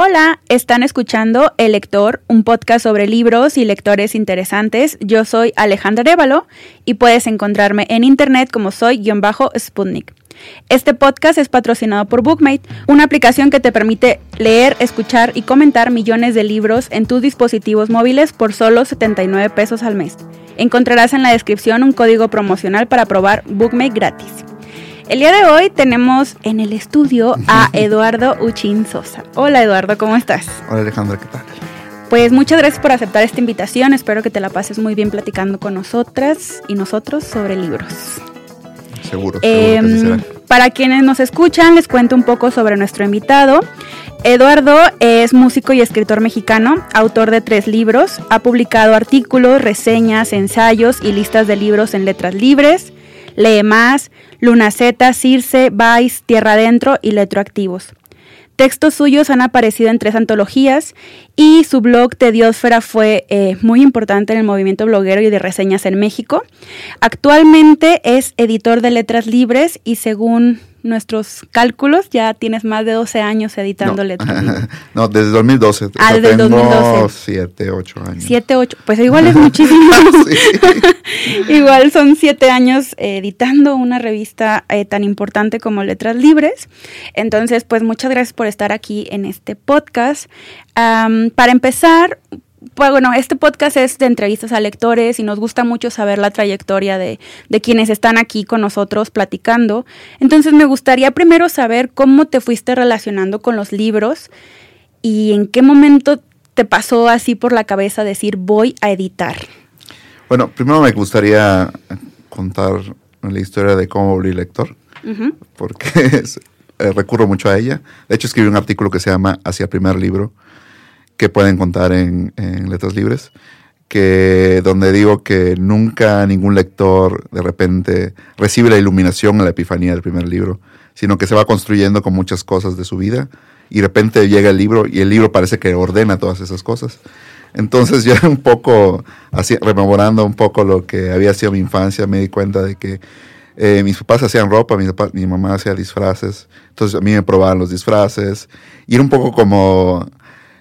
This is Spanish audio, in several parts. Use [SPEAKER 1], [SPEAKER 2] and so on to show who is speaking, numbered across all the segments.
[SPEAKER 1] Hola, están escuchando El Lector, un podcast sobre libros y lectores interesantes. Yo soy Alejandra Révalo y puedes encontrarme en internet como soy-sputnik. Este podcast es patrocinado por Bookmate, una aplicación que te permite leer, escuchar y comentar millones de libros en tus dispositivos móviles por solo 79 pesos al mes. Encontrarás en la descripción un código promocional para probar Bookmate gratis. El día de hoy tenemos en el estudio a Eduardo Uchín Sosa. Hola Eduardo, ¿cómo estás?
[SPEAKER 2] Hola Alejandra, ¿qué tal?
[SPEAKER 1] Pues muchas gracias por aceptar esta invitación. Espero que te la pases muy bien platicando con nosotras y nosotros sobre libros.
[SPEAKER 2] Seguro.
[SPEAKER 1] Eh, para quienes nos escuchan, les cuento un poco sobre nuestro invitado. Eduardo es músico y escritor mexicano, autor de tres libros. Ha publicado artículos, reseñas, ensayos y listas de libros en letras libres. Lee más, Luna Z, Circe, Vice, Tierra Adentro y Letroactivos. Textos suyos han aparecido en tres antologías y su blog Tediosfera fue eh, muy importante en el movimiento bloguero y de reseñas en México. Actualmente es editor de letras libres y según nuestros cálculos, ya tienes más de 12 años editando
[SPEAKER 2] no,
[SPEAKER 1] letras.
[SPEAKER 2] no, desde 2012.
[SPEAKER 1] Ah, desde
[SPEAKER 2] tengo
[SPEAKER 1] 2012.
[SPEAKER 2] 7, 8 años.
[SPEAKER 1] 7, 8, pues igual es muchísimo. igual son 7 años editando una revista eh, tan importante como Letras Libres. Entonces, pues muchas gracias por estar aquí en este podcast. Um, para empezar, pues bueno, este podcast es de entrevistas a lectores y nos gusta mucho saber la trayectoria de, de, quienes están aquí con nosotros platicando. Entonces me gustaría primero saber cómo te fuiste relacionando con los libros y en qué momento te pasó así por la cabeza decir voy a editar.
[SPEAKER 2] Bueno, primero me gustaría contar la historia de cómo volví lector, uh -huh. porque es, eh, recurro mucho a ella. De hecho, escribí un artículo que se llama Hacia el primer libro que pueden contar en, en, Letras Libres, que donde digo que nunca ningún lector de repente recibe la iluminación o la epifanía del primer libro, sino que se va construyendo con muchas cosas de su vida y de repente llega el libro y el libro parece que ordena todas esas cosas. Entonces yo un poco, así, rememorando un poco lo que había sido mi infancia, me di cuenta de que eh, mis papás hacían ropa, mi, mi mamá hacía disfraces, entonces a mí me probaban los disfraces y era un poco como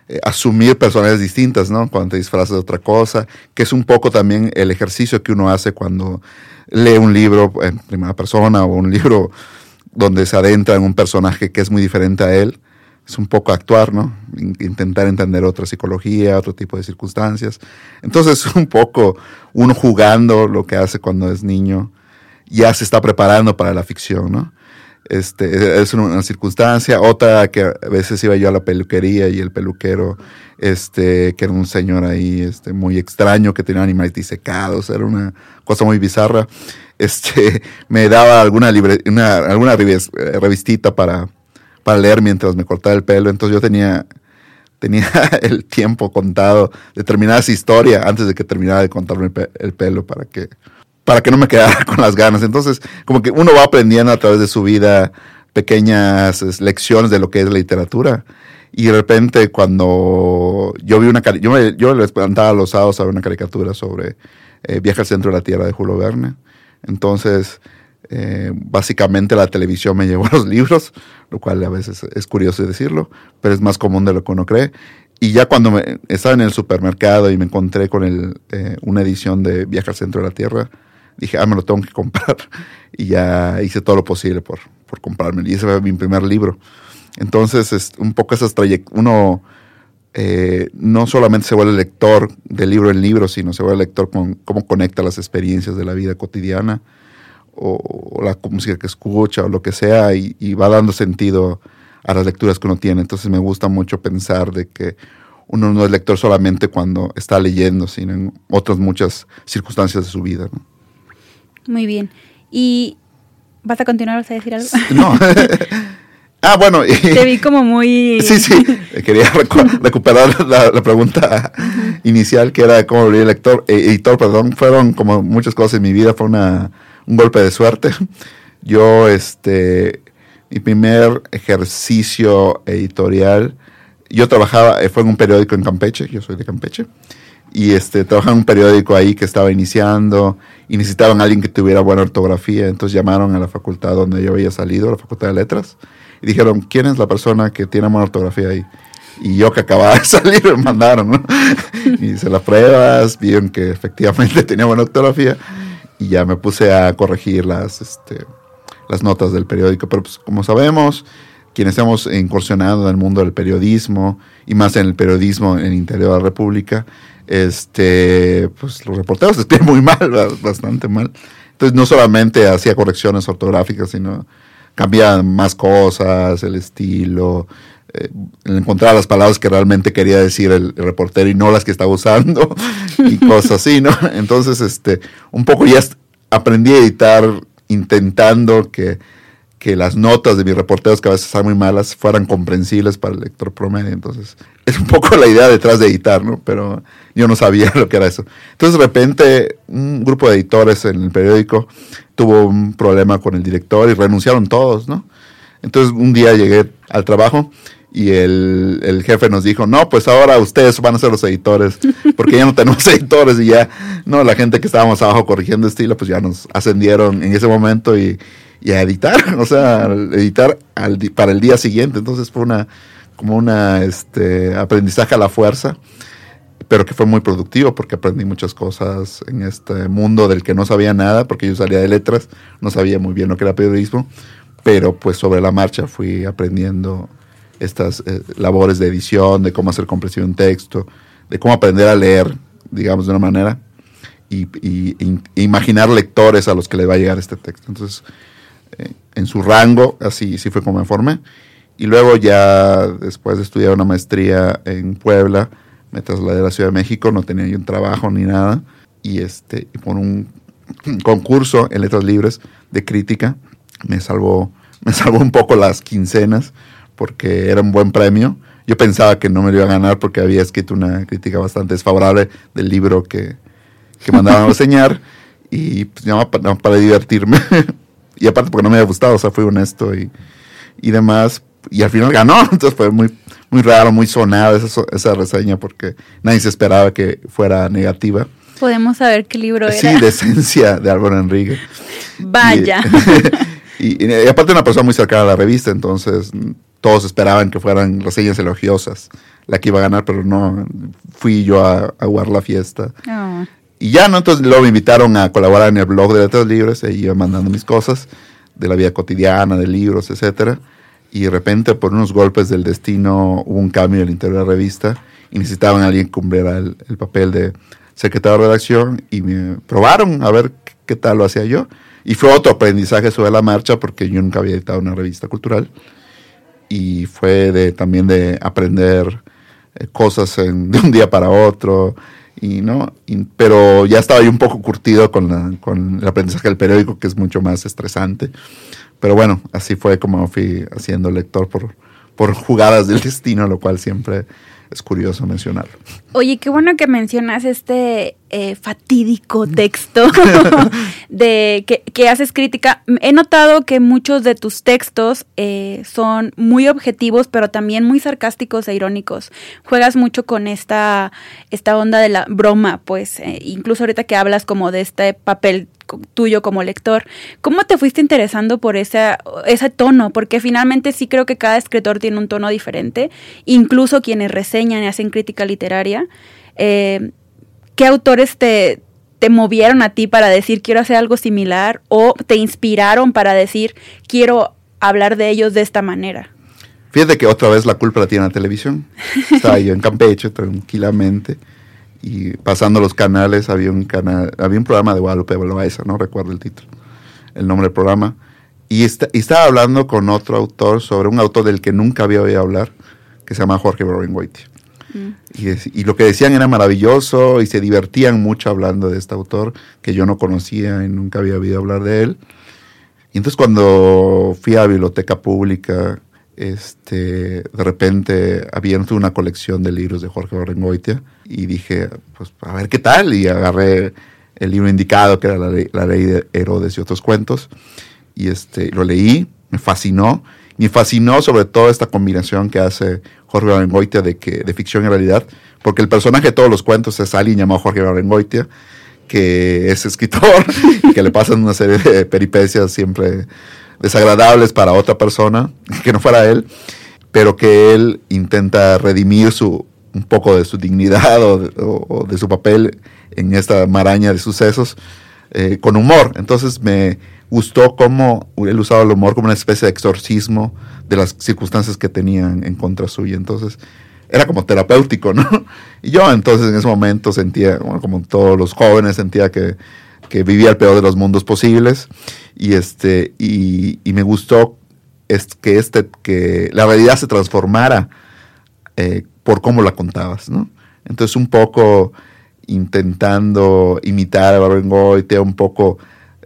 [SPEAKER 2] eh, asumir personalidades distintas, ¿no? Cuando te disfrazas de otra cosa, que es un poco también el ejercicio que uno hace cuando lee un libro en primera persona o un libro donde se adentra en un personaje que es muy diferente a él. Es un poco actuar, ¿no? Intentar entender otra psicología, otro tipo de circunstancias. Entonces, un poco uno jugando lo que hace cuando es niño, ya se está preparando para la ficción, ¿no? Este, es una circunstancia. Otra que a veces iba yo a la peluquería y el peluquero, este, que era un señor ahí, este, muy extraño, que tenía animales disecados, era una cosa muy bizarra. Este, me daba alguna, libre, una, alguna revistita para, para leer mientras me cortaba el pelo. Entonces yo tenía, tenía el tiempo contado de terminar esa historia antes de que terminara de contarme el pelo para que, para que no me quedara con las ganas. Entonces, como que uno va aprendiendo a través de su vida pequeñas lecciones de lo que es la literatura. Y de repente cuando yo vi una yo, me, yo les plantaba los sábados a ver una caricatura sobre eh, al centro de la Tierra de Julio Verne. Entonces, eh, básicamente la televisión me llevó a los libros, lo cual a veces es curioso decirlo, pero es más común de lo que uno cree. Y ya cuando me, estaba en el supermercado y me encontré con el, eh, una edición de Viaje al centro de la Tierra, dije, ah, me lo tengo que comprar. Y ya hice todo lo posible por, por comprármelo. Y ese fue mi primer libro. Entonces, es un poco esas trayectorias, uno eh, no solamente se vuelve lector de libro en libro, sino se vuelve lector con cómo conecta las experiencias de la vida cotidiana o, la música que escucha o lo que sea y, y, va dando sentido a las lecturas que uno tiene. Entonces me gusta mucho pensar de que uno no es lector solamente cuando está leyendo, sino en otras muchas circunstancias de su vida. ¿no?
[SPEAKER 1] Muy bien. ¿Y vas a continuar? ¿Vas a decir algo?
[SPEAKER 2] No. ah, bueno. Y,
[SPEAKER 1] Te vi como muy...
[SPEAKER 2] Sí, sí. Quería recu recuperar la, la pregunta uh -huh. inicial, que era cómo volví lector, eh, editor, perdón. Fueron como muchas cosas en mi vida. Fue una, un golpe de suerte. Yo, este, mi primer ejercicio editorial, yo trabajaba, fue en un periódico en Campeche, yo soy de Campeche y este, trabajaba en un periódico ahí que estaba iniciando y necesitaban a alguien que tuviera buena ortografía, entonces llamaron a la facultad donde yo había salido, la Facultad de Letras, y dijeron, ¿quién es la persona que tiene buena ortografía ahí? Y yo que acababa de salir me mandaron, ¿no? Y hice las pruebas, vieron que efectivamente tenía buena ortografía y ya me puse a corregir las, este, las notas del periódico. Pero pues como sabemos, quienes hemos incursionado en el mundo del periodismo y más en el periodismo en el interior de la República, este, pues los reporteros escriben muy mal, bastante mal. Entonces no solamente hacía correcciones ortográficas, sino cambiaba más cosas, el estilo, eh, encontrar las palabras que realmente quería decir el, reportero y no las que estaba usando y cosas así, ¿no? Entonces, este, un poco ya aprendí a editar intentando que que las notas de mis reporteros, que a veces son muy malas, fueran comprensibles para el lector promedio. Entonces, es un poco la idea detrás de editar, ¿no? Pero yo no sabía lo que era eso. Entonces, de repente, un grupo de editores en el periódico tuvo un problema con el director y renunciaron todos, ¿no? Entonces, un día llegué al trabajo y el, el, jefe nos dijo, no, pues ahora ustedes van a ser los editores, porque ya no tenemos editores y ya, no, la gente que estábamos abajo corrigiendo estilo, pues ya nos ascendieron en ese momento y y a editar, o sea, editar para el día siguiente. Entonces fue una como una este aprendizaje a la fuerza, pero que fue muy productivo porque aprendí muchas cosas en este mundo del que no sabía nada, porque yo salía de letras, no sabía muy bien lo que era periodismo, pero pues sobre la marcha fui aprendiendo estas eh, labores de edición, de cómo hacer compresión de un texto, de cómo aprender a leer, digamos, de una manera, y, y, imaginar lectores a los que le va a llegar este texto. Entonces, en su rango, así, sí fue como me formé. Y luego ya después de estudiar una maestría en Puebla, me trasladé a la Ciudad de México, no tenía yo un trabajo ni nada, y, este, y por un concurso en letras libres de crítica me salvó, me salvó un poco las quincenas porque era un buen premio. Yo pensaba que no me lo iba a ganar porque había escrito una crítica bastante desfavorable del libro que, que mandaban a reseñar y pues, para, para divertirme Y aparte porque no me había gustado, o sea, fui honesto y, y demás. Y al final ganó, entonces fue muy, muy raro, muy sonada esa, esa reseña porque nadie se esperaba que fuera negativa.
[SPEAKER 1] Podemos saber qué libro era.
[SPEAKER 2] Sí, de esencia de Álvaro Enrique.
[SPEAKER 1] Vaya.
[SPEAKER 2] Y, y, aparte una persona muy cercana a la revista, entonces todos esperaban que fueran reseñas elogiosas la que iba a ganar, pero no, fui yo a, a jugar la fiesta. Oh. Y ya, ¿no? Entonces luego me invitaron a colaborar en el blog de Letras Libres, y iba mandando mis cosas de la vida cotidiana, de libros, etcétera. Y de repente, por unos golpes del destino, hubo un cambio en el interior de la revista y necesitaban a alguien que cumpliera el, papel de secretario de redacción y me probaron a ver qué tal lo hacía yo. Y fue otro aprendizaje sobre la marcha porque yo nunca había editado una revista cultural. Y fue de, también de aprender eh, cosas de un día para otro, y no pero ya estaba yo un poco curtido con, la, con el aprendizaje del periódico que es mucho más estresante. Pero bueno así fue como fui haciendo lector por por jugadas del destino lo cual siempre es curioso mencionarlo.
[SPEAKER 1] Oye, qué bueno que mencionas este eh, fatídico texto de que, haces crítica. He notado que muchos de tus textos eh, son muy objetivos, pero también muy sarcásticos e irónicos. Juegas mucho con esta, esta onda de la broma, pues, eh, incluso ahorita que hablas como de este papel tuyo como lector. ¿Cómo te fuiste interesando por ese, ese tono? Porque finalmente sí creo que cada escritor tiene un tono diferente, incluso quienes reseñan y hacen crítica literaria. Eh, ¿Qué autores te, te movieron a ti para decir quiero hacer algo similar o te inspiraron para decir quiero hablar de ellos de esta manera?
[SPEAKER 2] Fíjate que otra vez la culpa la tiene la televisión. Estaba yo en Campeche tranquilamente y pasando los canales había un canal, había un programa de Guadalupe Loaiza, no recuerdo el título, el nombre del programa, y, estaba hablando con otro autor sobre un autor del que nunca había oído hablar, que se llama Jorge Boringüitia. Mm. Y, y, lo que decían era maravilloso y se divertían mucho hablando de este autor que yo no conocía y nunca había oído hablar de él. Y entonces cuando fui a la biblioteca pública, este, de repente había una colección de libros de Jorge Boringüitia y dije, pues a ver qué tal, y agarré el libro indicado, que era La Ley, la ley de Herodes y otros cuentos, y este, lo leí, me fascinó, me fascinó sobre todo esta combinación que hace Jorge Barengoitia de, que, de ficción y realidad, porque el personaje de todos los cuentos es alguien llamado Jorge Barengoitia, que es escritor y que le pasan una serie de peripecias siempre desagradables para otra persona, que no fuera él pero que él intenta redimir su, un poco de su dignidad o de, su papel en esta maraña de sucesos eh, con humor. Entonces me gustó cómo él usaba el humor como una especie de exorcismo de las circunstancias que tenían en contra suya. Entonces era como terapéutico, ¿no? Y yo entonces en ese momento sentía, como todos los jóvenes, sentía que, vivía el peor de los mundos posibles y, este, y, me gustó es que, este, que la realidad se transformara eh, por cómo la contabas, ¿no? Entonces un poco intentando imitar a Goethe, un poco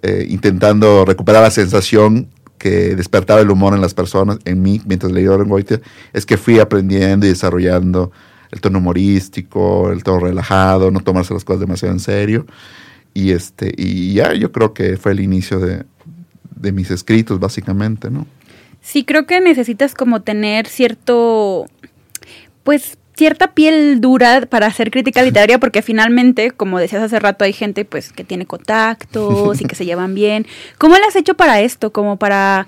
[SPEAKER 2] eh, intentando recuperar la sensación que despertaba el humor en las personas, en mí, mientras leía Goethe, es que fui aprendiendo y desarrollando el tono humorístico, el tono relajado, no tomarse las cosas demasiado en serio. Y, este, y ya yo creo que fue el inicio de, de mis escritos, básicamente, ¿no?
[SPEAKER 1] Sí, creo que necesitas como tener cierto, pues cierta piel dura para hacer crítica literaria porque finalmente, como decías hace rato, hay gente pues que tiene contactos y que se llevan bien. ¿Cómo le has hecho para esto? Como para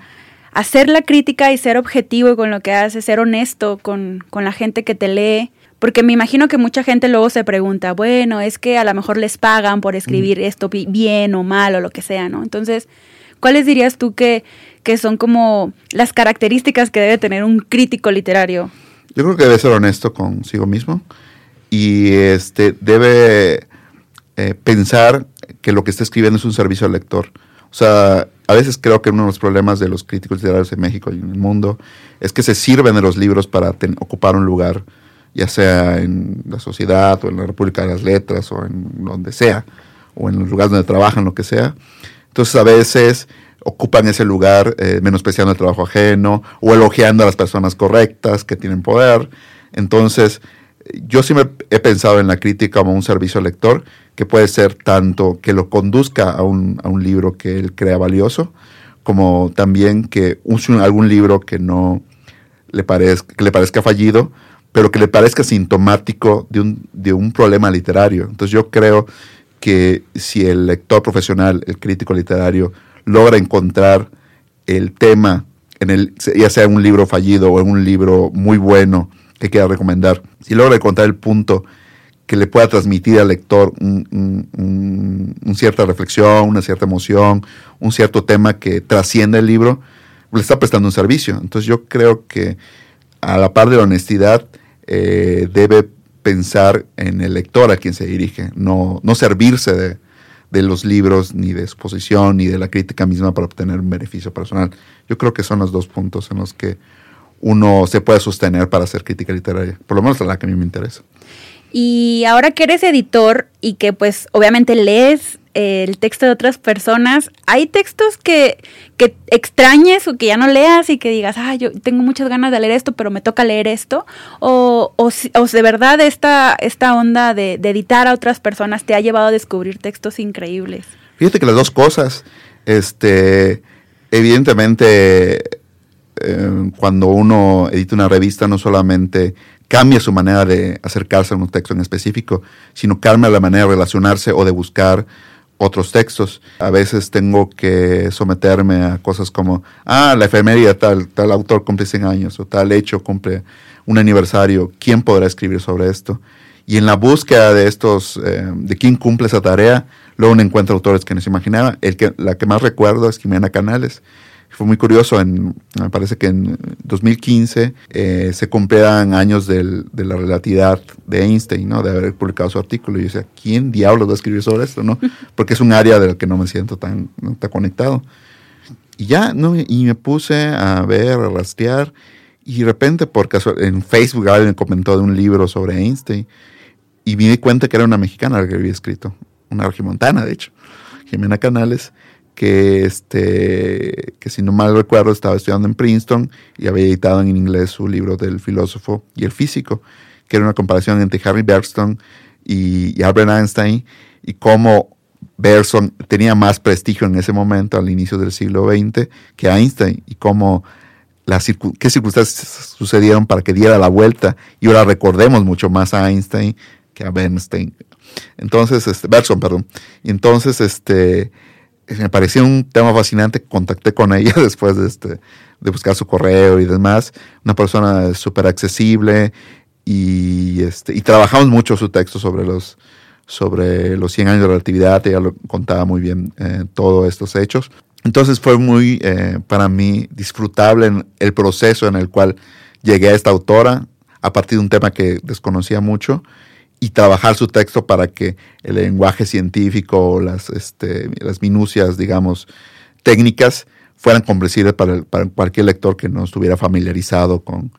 [SPEAKER 1] hacer la crítica y ser objetivo con lo que haces, ser honesto con, con la gente que te lee. Porque me imagino que mucha gente luego se pregunta, bueno, es que a lo mejor les pagan por escribir esto bien o mal o lo que sea, ¿no? Entonces, ¿cuáles dirías tú que, que son como las características que debe tener un crítico literario?
[SPEAKER 2] Yo creo que debe ser honesto consigo mismo y este debe eh, pensar que lo que está escribiendo es un servicio al lector. O sea, a veces creo que uno de los problemas de los críticos literarios en México y en el mundo es que se sirven de los libros para ocupar un lugar, ya sea en la sociedad o en la República de las Letras o en donde sea, o en los lugares donde trabajan, lo que sea. Entonces a veces ocupan ese lugar eh, menospreciando el trabajo ajeno o elogiando a las personas correctas que tienen poder. Entonces, yo sí me he pensado en la crítica como un servicio al lector, que puede ser tanto que lo conduzca a un, a un libro que él crea valioso, como también que use algún libro que no le parezca, que le parezca fallido, pero que le parezca sintomático de un, de un problema literario. Entonces yo creo que si el lector profesional, el crítico literario, logra encontrar el tema, en el, ya sea un libro fallido o en un libro muy bueno que quiera recomendar, si logra encontrar el punto que le pueda transmitir al lector una un, cierta reflexión, una cierta emoción, un cierto tema que trascienda el libro, le está prestando un servicio. Entonces yo creo que a la par de la honestidad eh, debe pensar en el lector a quien se dirige, no, no servirse de, de los libros, ni de exposición, ni de la crítica misma para obtener un beneficio personal. Yo creo que son los dos puntos en los que uno se puede sostener para hacer crítica literaria, por lo menos la que a mí me interesa.
[SPEAKER 1] Y ahora que eres editor y que pues obviamente lees el texto de otras personas, ¿hay textos que, que extrañes o que ya no leas y que digas, ah, yo tengo muchas ganas de leer esto, pero me toca leer esto? ¿O, o, o de verdad esta, esta onda de, editar a otras personas te ha llevado a descubrir textos increíbles?
[SPEAKER 2] Fíjate que las dos cosas, este, evidentemente, eh, cuando uno edita una revista, no solamente cambia su manera de acercarse a un texto en específico, sino cambia la manera de relacionarse o de buscar otros textos. A veces tengo que someterme a cosas como, ah, la efemería tal, tal autor cumple 100 años o tal hecho cumple un aniversario, ¿quién podrá escribir sobre esto? Y en la búsqueda de estos, eh, de quién cumple esa tarea, luego uno encuentra autores que no se imaginaba. El que, la que más recuerdo es Jimena Canales, fue muy curioso, en, me parece que en 2015 eh, se cumplían años del, de la relatividad de Einstein, ¿no? de haber publicado su artículo. Y yo decía, ¿quién diablos va a escribir sobre esto? ¿no? Porque es un área del que no me siento tan, tan conectado. Y ya, ¿no? y me puse a ver, a rastrear, y de repente, por caso, en Facebook alguien me comentó de un libro sobre Einstein, y me di cuenta que era una mexicana la que había escrito, una regimontana, de hecho, Jimena Canales, que, este, que si no mal recuerdo estaba estudiando en Princeton y había editado en inglés su libro del filósofo y el físico, que era una comparación entre Harry Bergson y, Albert Einstein y cómo Bergson tenía más prestigio en ese momento, al inicio del siglo XX, que Einstein y cómo las qué circunstancias sucedieron para que diera la vuelta y ahora recordemos mucho más a Einstein que a Bernstein. Entonces, este, Bergson, perdón. Entonces, este, me parecía un tema fascinante, contacté con ella después de, este, de buscar su correo y demás. Una persona súper accesible y, este, trabajamos mucho su texto sobre los, sobre los 100 años de relatividad, ella contaba muy bien eh, todos estos hechos. Entonces fue muy eh, para mí disfrutable el proceso en el cual llegué a esta autora a partir de un tema que desconocía mucho y trabajar su texto para que el lenguaje científico, las, este, las minucias, digamos, técnicas, fueran comprensibles para, para, cualquier lector que no estuviera familiarizado con,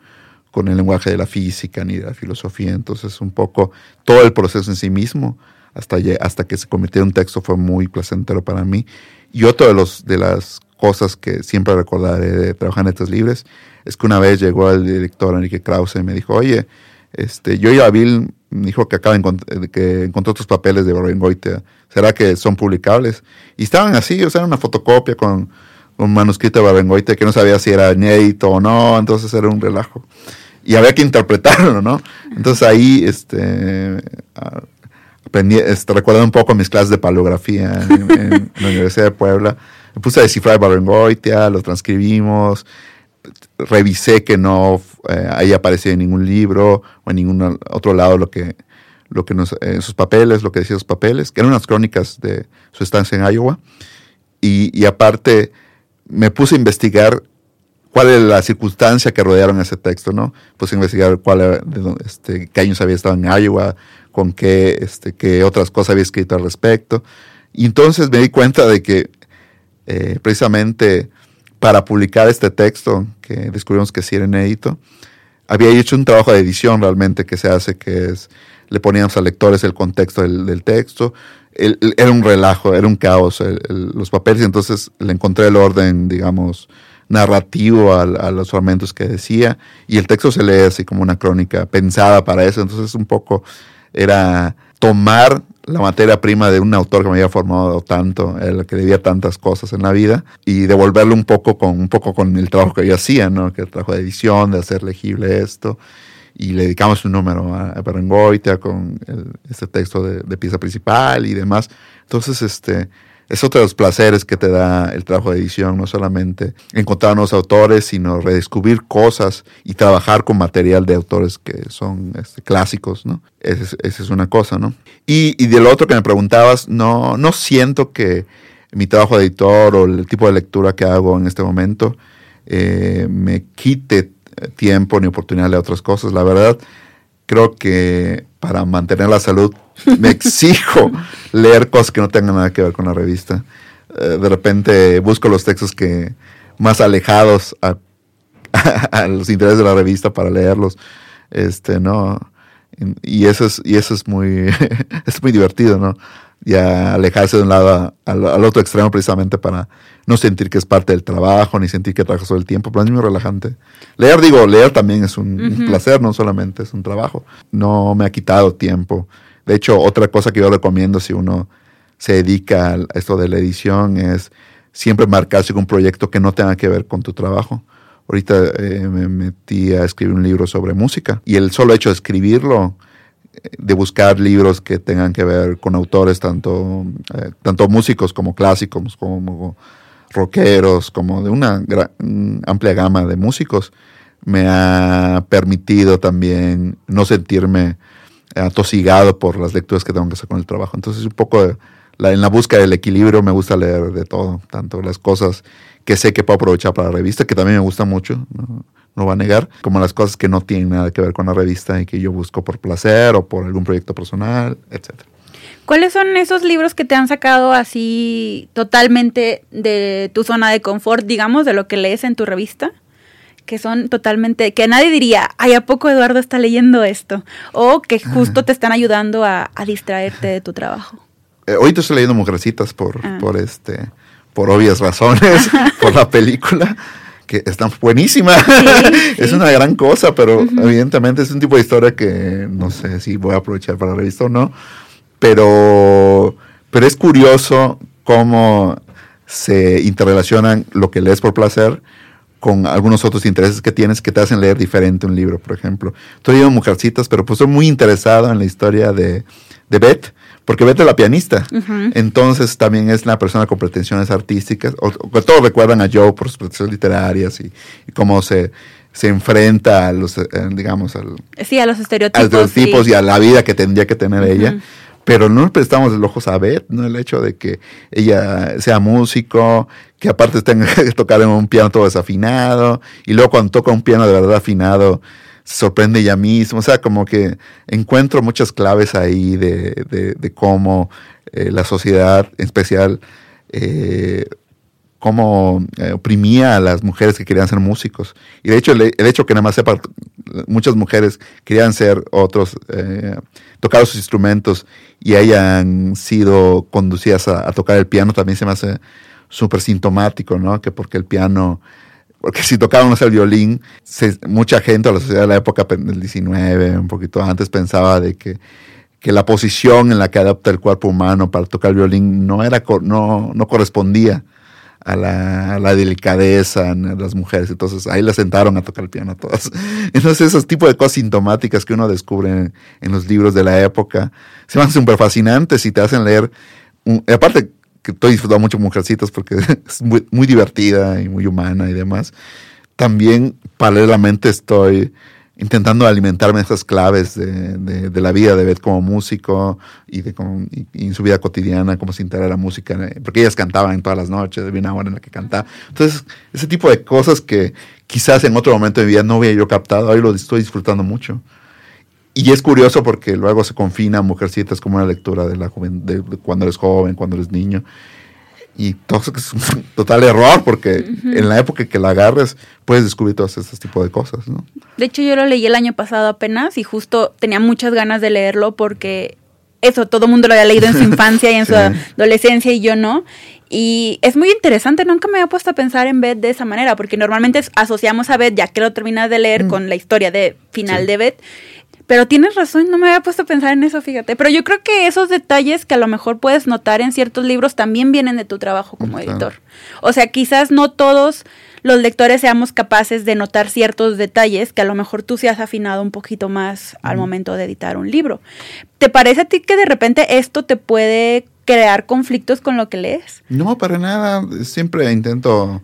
[SPEAKER 2] con el lenguaje de la física ni de la filosofía. Entonces, un poco todo el proceso en sí mismo, hasta, hasta que se convirtió en un texto, fue muy placentero para mí. Y otro de, los, de las cosas que siempre recordaré de trabajar en Letras Libres es que una vez llegó el director Enrique Krause y me dijo, oye, este, yo y Bill me dijo que acaba de que encontró otros papeles de Goethe. ¿Será que son publicables? Y estaban así, o sea, era una fotocopia con un manuscrito de Goethe que no sabía si era inédito o no, entonces era un relajo. Y había que interpretarlo, ¿no? Entonces ahí, este, aprendí, este, un poco mis clases de paleografía en, la Universidad de Puebla. Me puse a descifrar Goethe, lo transcribimos, revisé que no eh, haya aparecido en ningún libro o en ningún otro lado lo que, lo que nos, en sus papeles, lo que decía sus papeles, que eran unas crónicas de su estancia en Iowa. Y, aparte me puse a investigar cuál era la circunstancia que rodearon ese texto, ¿no? Puse a investigar cuál era, de este, qué años había estado en Iowa, con qué, este, qué otras cosas había escrito al respecto. Y entonces me di cuenta de que eh, precisamente para publicar este texto, que descubrimos que sí era inédito, había hecho un trabajo de edición realmente que se hace, que es, le poníamos a lectores el contexto del, texto, era un relajo, era un caos los papeles, y entonces le encontré el orden, digamos, narrativo a, a, los fragmentos que decía, y el texto se lee así como una crónica pensada para eso, entonces un poco era tomar la materia prima de un autor que me había formado tanto, el que debía tantas cosas en la vida, y devolverle un poco con, un poco con el trabajo que yo hacía, ¿no? que el trabajo de edición, de hacer legible esto, y le dedicamos un número a, Berengoitia con este texto de, de, pieza principal y demás. Entonces, este, es otro de los placeres que te da el trabajo de edición, no solamente encontrar nuevos autores, sino redescubrir cosas y trabajar con material de autores que son este, clásicos, ¿no? Esa es, una cosa, ¿no? Y, y del otro que me preguntabas, no, no siento que mi trabajo de editor o el tipo de lectura que hago en este momento eh, me quite tiempo ni oportunidad de otras cosas. La verdad, creo que para mantener la salud me exijo leer cosas que no tengan nada que ver con la revista. Eh, de repente busco los textos que más alejados a, los intereses de la revista para leerlos. Este, ¿no? Y eso es, y eso es muy, es muy divertido, ¿no? Ya alejarse de un lado al otro extremo precisamente para no sentir que es parte del trabajo, ni sentir que trabajas todo el tiempo, pero es muy relajante. Leer, digo, leer también es un, placer, no solamente es un trabajo. No me ha quitado tiempo. De hecho, otra cosa que yo recomiendo si uno se dedica a esto de la edición es siempre marcarse con un proyecto que no tenga que ver con tu trabajo. Ahorita eh, me metí a escribir un libro sobre música y el solo hecho de escribirlo, de buscar libros que tengan que ver con autores, tanto, eh, tanto músicos como clásicos, como rockeros, como de una amplia gama de músicos, me ha permitido también no sentirme atosigado por las lecturas que tengo que hacer con el trabajo. Entonces, un poco la, en la búsqueda del equilibrio me gusta leer de todo, tanto las cosas que sé que puedo aprovechar para la revista, que también me gusta mucho, no va a negar, como las cosas que no tienen nada que ver con la revista y que yo busco por placer o por algún proyecto personal, etcétera.
[SPEAKER 1] ¿Cuáles son esos libros que te han sacado así totalmente de tu zona de confort, digamos, de lo que lees en tu revista? Que son totalmente, que nadie diría, ay, ¿a poco Eduardo está leyendo esto? O que justo te están ayudando a, distraerte de tu trabajo.
[SPEAKER 2] Eh, hoy te estoy leyendo Mujercitas por, ah. por este, por obvias razones, por la película que está buenísima. es una gran cosa, pero evidentemente es un tipo de historia que no sé si voy a aprovechar para la revista o no pero, pero es curioso cómo se interrelacionan lo que lees por placer con algunos otros intereses que tienes que te hacen leer diferente un libro, por ejemplo. Estoy leyendo Mujercitas, pero pues estoy muy interesado en la historia de, de Beth, porque vete la pianista. Entonces también es una persona con pretensiones artísticas. O, todos recuerdan a Joe por sus pretensiones literarias y, cómo se, se enfrenta a los, eh, digamos, al,
[SPEAKER 1] sí, a los estereotipos.
[SPEAKER 2] estereotipos y a la vida que tendría que tener ella pero no prestamos el ojo a Beth, ¿no? El hecho de que ella sea músico, que aparte tenga que tocar en un piano todo desafinado, y luego cuando toca un piano de verdad afinado, sorprende ella misma. O sea, como que encuentro muchas claves ahí de, de, cómo eh, la sociedad, en especial, eh, cómo eh, oprimía a las mujeres que querían ser músicos. Y de hecho, el, hecho que nada más sepa, muchas mujeres querían ser otros, eh, tocar sus instrumentos y hayan sido conducidas a, tocar el piano, también se me hace súper sintomático, ¿no? Que porque el piano, porque si tocaban el violín, mucha gente, a la sociedad de la época del 19, un poquito antes, pensaba de que que la posición en la que adapta el cuerpo humano para tocar el violín no era no, no correspondía a la, delicadeza en las mujeres. Entonces ahí las sentaron a tocar el piano a todas. Entonces esos tipos de cosas sintomáticas que uno descubre en, los libros de la época se van súper fascinantes y te hacen leer. aparte que estoy disfrutando mucho Mujercitas porque es muy, divertida y muy humana y demás. También paralelamente estoy intentando alimentarme de esas claves de, la vida de Beth como músico y, de en su vida cotidiana, cómo se integra la música, porque ellas cantaban todas las noches, había una hora en la que cantaba. Entonces, ese tipo de cosas que quizás en otro momento de mi vida no había yo captado, hoy lo estoy disfrutando mucho. Y es curioso porque luego se confina a Mujercitas como una lectura de, la de cuando eres joven, cuando eres niño y todo eso es un total error porque en la época que la agarres puedes descubrir todos estos tipos de cosas, ¿no?
[SPEAKER 1] De hecho yo lo leí el año pasado apenas y justo tenía muchas ganas de leerlo porque eso todo el mundo lo había leído en su infancia y en su adolescencia y yo no. Y es muy interesante, nunca me había puesto a pensar en Beth de esa manera, porque normalmente asociamos a Beth, ya que lo terminas de leer, mm. con la historia de final de Beth. Pero tienes razón, no me había puesto a pensar en eso, fíjate. Pero yo creo que esos detalles que a lo mejor puedes notar en ciertos libros también vienen de tu trabajo como editor. O sea, quizás no todos los lectores seamos capaces de notar ciertos detalles que a lo mejor tú se has afinado un poquito más al momento de editar un libro. ¿Te parece a ti que de repente esto te puede crear conflictos con lo que lees?
[SPEAKER 2] No, para nada. Siempre intento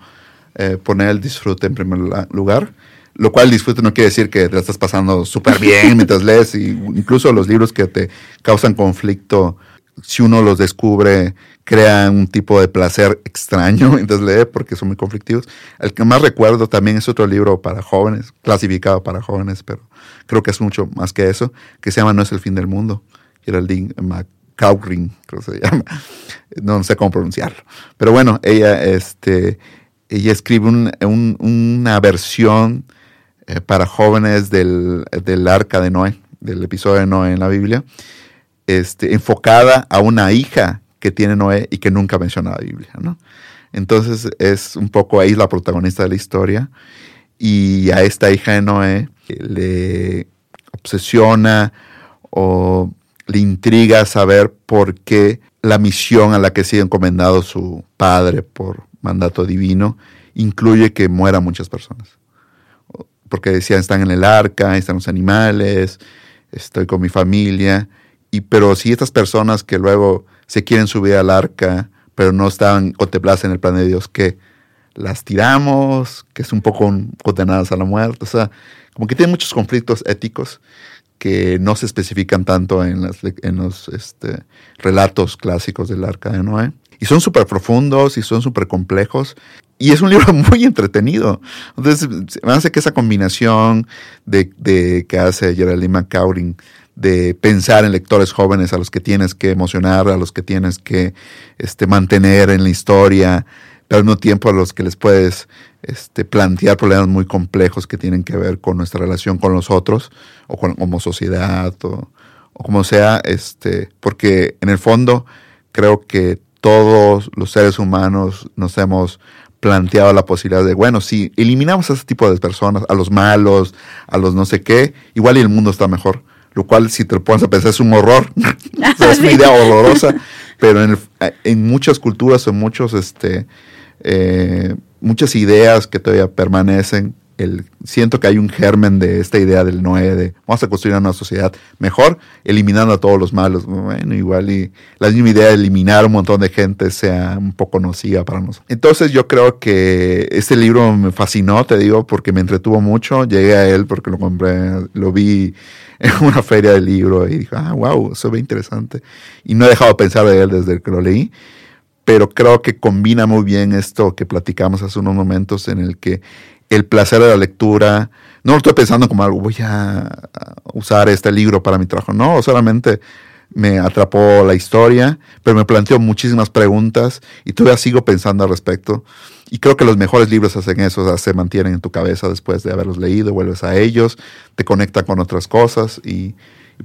[SPEAKER 2] eh, poner el disfrute en primer lugar lo cual disfrute no quiere decir que te la estás pasando súper bien mientras lees, y incluso los libros que te causan conflicto, si uno los descubre, crean un tipo de placer extraño mientras lee porque son muy conflictivos. El que más recuerdo también es otro libro para jóvenes, clasificado para jóvenes, pero creo que es mucho más que eso, que se llama No es el fin del mundo. Geraldine McCaughring, creo que se llama. No sé cómo pronunciarlo. Pero bueno, ella, este, ella escribe una versión eh, para jóvenes del, arca de Noé, del episodio de Noé en la Biblia, este, enfocada a una hija que tiene Noé y que nunca menciona la Biblia. ¿no? Entonces es un poco ahí la protagonista de la historia y a esta hija de Noé le obsesiona o le intriga saber por qué la misión a la que sigue encomendado su padre por mandato divino incluye que mueran muchas personas porque decían, están en el arca, están los animales, estoy con mi familia. Y, pero si estas personas que luego se quieren subir al arca, pero no estaban contempladas en el plan de Dios, que las tiramos, que es un poco condenadas a la muerte. O sea, como que tiene muchos conflictos éticos que no se especifican tanto en, en los este, relatos clásicos del arca de Noé. Y son súper profundos y son súper complejos y es un libro muy entretenido. Entonces, me hace que esa combinación de, de que hace Geraldine McCauring de pensar en lectores jóvenes a los que tienes que emocionar, a los que tienes que este, mantener en la historia, pero al mismo tiempo a los que les puedes este, plantear problemas muy complejos que tienen que ver con nuestra relación con los otros, o con, como sociedad, o, o como sea, este, porque en el fondo creo que todos los seres humanos nos hemos planteado la posibilidad de, bueno, si eliminamos a ese tipo de personas, a los malos, a los no sé qué, igual y el mundo está mejor. Lo cual, si te lo pones a pensar, es un horror. es una idea horrorosa. Pero en, en muchas culturas, en muchos, este, eh, muchas ideas que todavía permanecen, siento que hay un germen de esta idea del Noé de vamos a construir una sociedad mejor, eliminando a todos los malos. Bueno, igual y la misma idea de eliminar un montón de gente sea un poco nociva para nosotros. Entonces yo creo que este libro me fascinó, te digo, porque me entretuvo mucho. Llegué a él porque lo compré, lo vi en una feria de libro y dije, ah, wow, eso ve interesante. Y no he dejado de pensar de él desde que lo leí pero creo que combina muy bien esto que platicamos hace unos momentos en el que el placer de la lectura, no lo estoy pensando como algo, voy a usar este libro para mi trabajo, no, solamente me atrapó la historia, pero me planteó muchísimas preguntas y todavía sigo pensando al respecto. Y creo que los mejores libros hacen eso, se mantienen en tu cabeza después de haberlos leído, vuelves a ellos, te conectan con otras cosas y,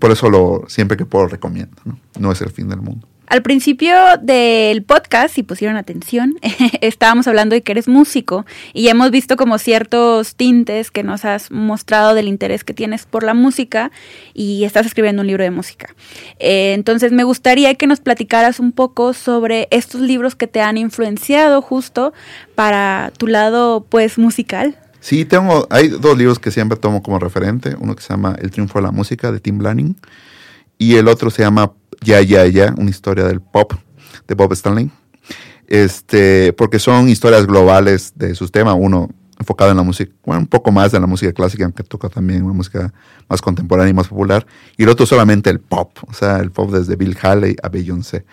[SPEAKER 2] por eso lo, siempre que puedo recomiendo. ¿no? no es el fin del mundo.
[SPEAKER 1] Al principio del podcast, si pusieron atención, estábamos hablando de que eres músico y hemos visto como ciertos tintes que nos has mostrado del interés que tienes por la música y estás escribiendo un libro de música. Eh, entonces me gustaría que nos platicaras un poco sobre estos libros que te han influenciado justo para tu lado pues musical.
[SPEAKER 2] Sí, tengo, hay dos libros que siempre tomo como referente, uno que se llama El triunfo de la música de Tim Lanning y el otro se llama ya, ya, ya, una historia del pop de Bob Stanley. Este, porque son historias globales de sus temas. Uno enfocado en la música, bueno, un poco más en la música clásica, aunque toca también una música más contemporánea y más popular. Y el otro solamente el pop, o sea, el pop desde Bill Haley a Beyoncé.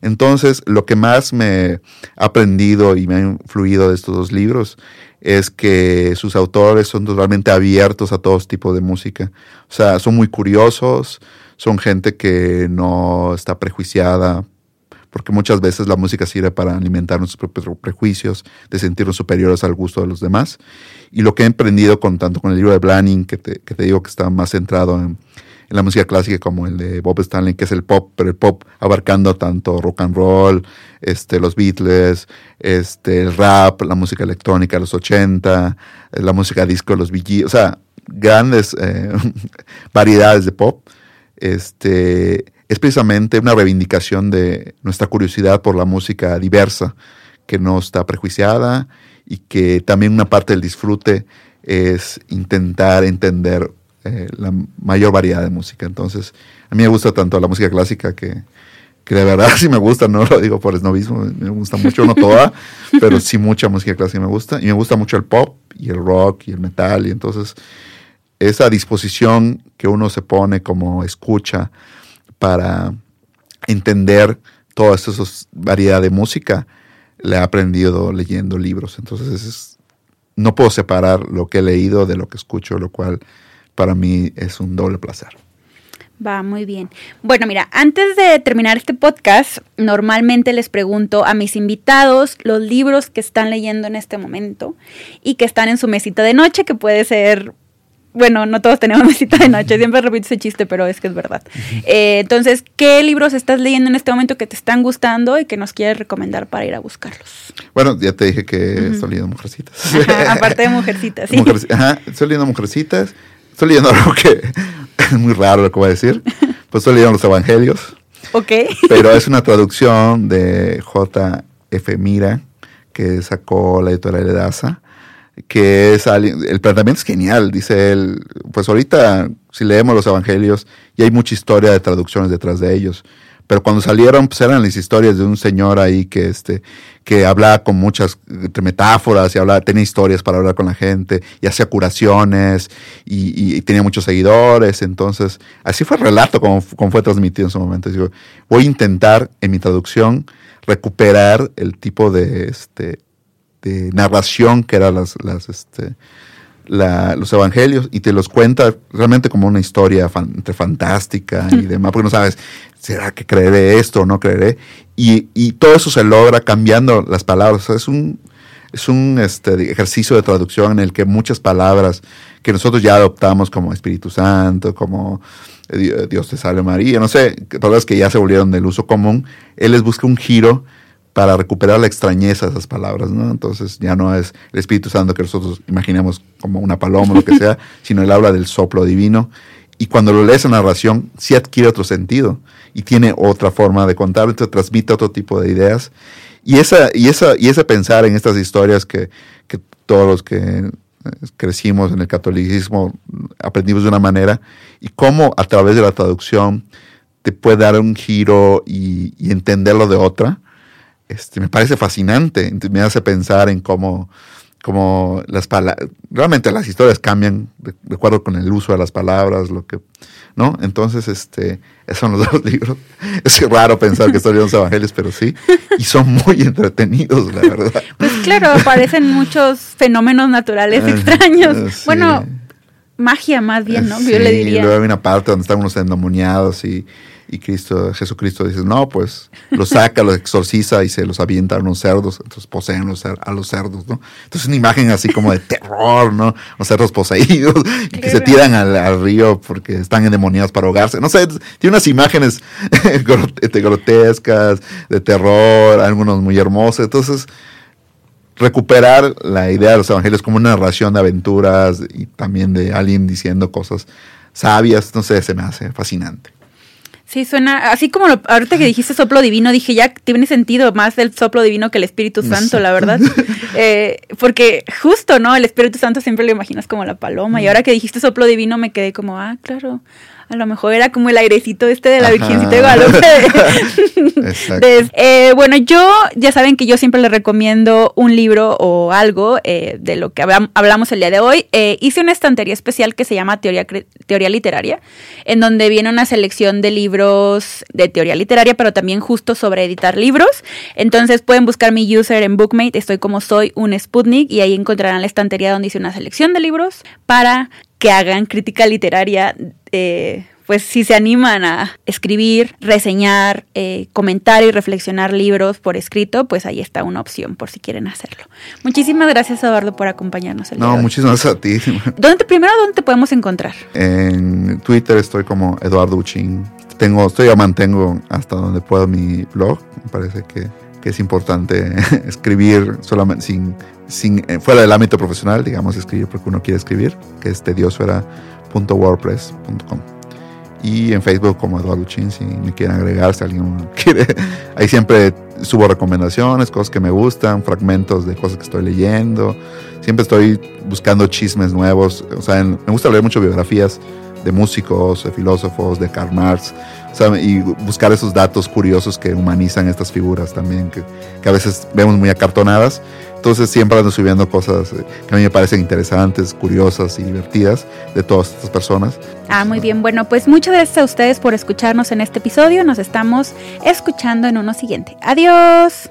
[SPEAKER 2] Entonces, lo que más me ha aprendido y me ha influido de estos dos libros es que sus autores son totalmente abiertos a todos tipos de música. O sea, son muy curiosos, son gente que no está prejuiciada, porque muchas veces la música sirve para alimentar nuestros propios prejuicios, de sentirnos superiores al gusto de los demás. Y lo que he emprendido con tanto con el libro de Blanning, que te, que te digo que está más centrado en, la música clásica como el de Bob Stanley, que es el pop, pero el pop abarcando tanto rock and roll, este, los Beatles, este, el rap, la música electrónica de los 80, la música disco de los Bee o sea, grandes eh, variedades de pop este, es precisamente una reivindicación de nuestra curiosidad por la música diversa, que no está prejuiciada y que también una parte del disfrute es intentar entender eh, la mayor variedad de música. Entonces, a mí me gusta tanto la música clásica que, que de verdad sí me gusta, no lo digo por esnovismo, me gusta mucho, no toda, pero sí mucha música clásica me gusta. Y me gusta mucho el pop y el rock y el metal. Y entonces esa disposición que uno se pone como escucha para entender toda esa variedad de música, le he aprendido leyendo libros. Entonces no puedo separar lo que he leído de lo que escucho, lo cual para mí es un doble placer.
[SPEAKER 1] Va, muy bien. Bueno, mira, antes de terminar este podcast, normalmente les pregunto a mis invitados los libros que están leyendo en este momento y que están en su mesita de noche, que puede ser bueno, no todos tenemos mesita de noche, siempre repito ese chiste, pero es que es verdad. Eh, entonces, ¿qué libros estás leyendo en este momento que te están gustando y que nos quieres recomendar para ir a buscarlos?
[SPEAKER 2] Bueno, ya te dije que estoy leyendo Mujercitas.
[SPEAKER 1] aparte de Mujercitas, sí.
[SPEAKER 2] ajá, estoy leyendo Mujercitas, estoy leyendo algo que es muy raro lo que voy a decir, pues estoy leyendo los Evangelios.
[SPEAKER 1] Ok.
[SPEAKER 2] Pero es una traducción de J.F. Mira, que sacó la editorial de Daza que es el planteamiento es genial, dice él. Pues ahorita, si leemos los evangelios, y hay mucha historia de traducciones detrás de ellos. Pero cuando salieron, pues eran las historias de un señor ahí que, este, que hablaba con muchas metáforas y hablaba, tenía historias para hablar con la gente y hacía curaciones y, tenía muchos seguidores. Entonces, así fue el relato como, como fue transmitido en su momento. Digo, voy a intentar en mi traducción recuperar el tipo de, este, de narración que eran las, las este, los evangelios y te los cuenta realmente como una historia entre fantástica y demás, porque no sabes, ¿será que creeré esto o no creeré? Y, y todo eso se logra cambiando las palabras. es un, es un este, ejercicio de traducción en el que muchas palabras que nosotros ya adoptamos como Espíritu Santo, como eh, Dios te salve María, no sé, palabras que ya se volvieron del uso común, él les busca un giro para recuperar la extrañeza de esas palabras, ¿no? Entonces ya no es el Espíritu Santo que nosotros imaginamos como una paloma o lo que sea, sino él habla del soplo divino. Y cuando lo lees en narración, sí adquiere otro sentido y tiene otra forma de contar, te transmite otro tipo de ideas. Y, esa, y, esa, y ese pensar en estas historias que, que todos los que crecimos en el catolicismo, aprendimos de una manera, y cómo a través de la traducción te puede dar un giro y, entenderlo de otra, este, me parece fascinante. Me hace pensar en cómo, cómo las palabras, realmente las historias cambian de, acuerdo con el uso de las palabras, lo que, ¿no? Entonces, este, esos son los dos libros. Es raro pensar que leyendo los evangelios, pero sí. Y son muy entretenidos, la verdad.
[SPEAKER 1] Pues claro, aparecen muchos fenómenos naturales extraños. Bueno, magia más bien, ¿no? Yo le diría.
[SPEAKER 2] Y luego hay una parte donde están unos endemoniados y y Cristo, Jesucristo dice, no, pues los saca, los exorciza y se los avienta a unos cerdos, entonces poseen a los cerdos, ¿no? Entonces una imagen así como de terror, ¿no? Los cerdos poseídos y que se tiran al, río porque están endemoniados para ahogarse. No sé, tiene unas imágenes grotescas, de terror, algunos muy hermosos. Entonces, recuperar la idea de los evangelios como una narración de aventuras y también de alguien diciendo cosas sabias, no sé, se me hace fascinante.
[SPEAKER 1] Sí, suena, así como ahorita que dijiste soplo divino, dije ya tiene sentido más el soplo divino que el Espíritu Santo, la verdad. Eh, porque justo, ¿no? El Espíritu Santo siempre lo imaginas como la paloma. Y ahora que dijiste soplo divino me quedé como, ah, claro, a lo mejor era como el airecito este de la Virgencita de Guadalupe. eh, bueno, yo ya saben que yo siempre les recomiendo un libro o algo eh, de lo que hablamos el día de hoy. Eh, hice una estantería especial que se llama Teoría, Teoría Literaria, en donde viene una selección de libros de teoría literaria, pero también justo sobre editar libros. Entonces pueden buscar mi user en Bookmate, estoy como soy un Sputnik y ahí encontrarán la estantería donde hice una selección de libros para que hagan crítica literaria, eh, pues si se animan a escribir, reseñar, eh, comentar y reflexionar libros por escrito, pues ahí está una opción por si quieren hacerlo. Muchísimas gracias Eduardo por acompañarnos.
[SPEAKER 2] El no, muchísimas gracias a ti.
[SPEAKER 1] ¿Dónde, primero, ¿dónde te podemos encontrar?
[SPEAKER 2] En Twitter estoy como Eduardo Uchín. Tengo, estoy mantengo hasta donde puedo mi blog. Me parece que, que es importante escribir solamente sin sin, eh, fuera del ámbito profesional, digamos, escribir porque uno quiere escribir, que es tediosfera.wordpress.com. Y en Facebook como Eduardo Chin, si me quieren agregar, si alguien quiere. Ahí siempre subo recomendaciones, cosas que me gustan, fragmentos de cosas que estoy leyendo. Siempre estoy buscando chismes nuevos. O sea, me gusta leer mucho biografías de músicos, de filósofos, de Karl Marx. Y buscar esos datos curiosos que humanizan estas figuras también, que, que a veces vemos muy acartonadas entonces siempre ando subiendo cosas eh, que a mí me parecen interesantes, curiosas y divertidas de todas estas personas.
[SPEAKER 1] Ah, muy bien. Bueno, pues muchas gracias a ustedes por escucharnos en este episodio. Nos estamos escuchando en uno siguiente. Adiós.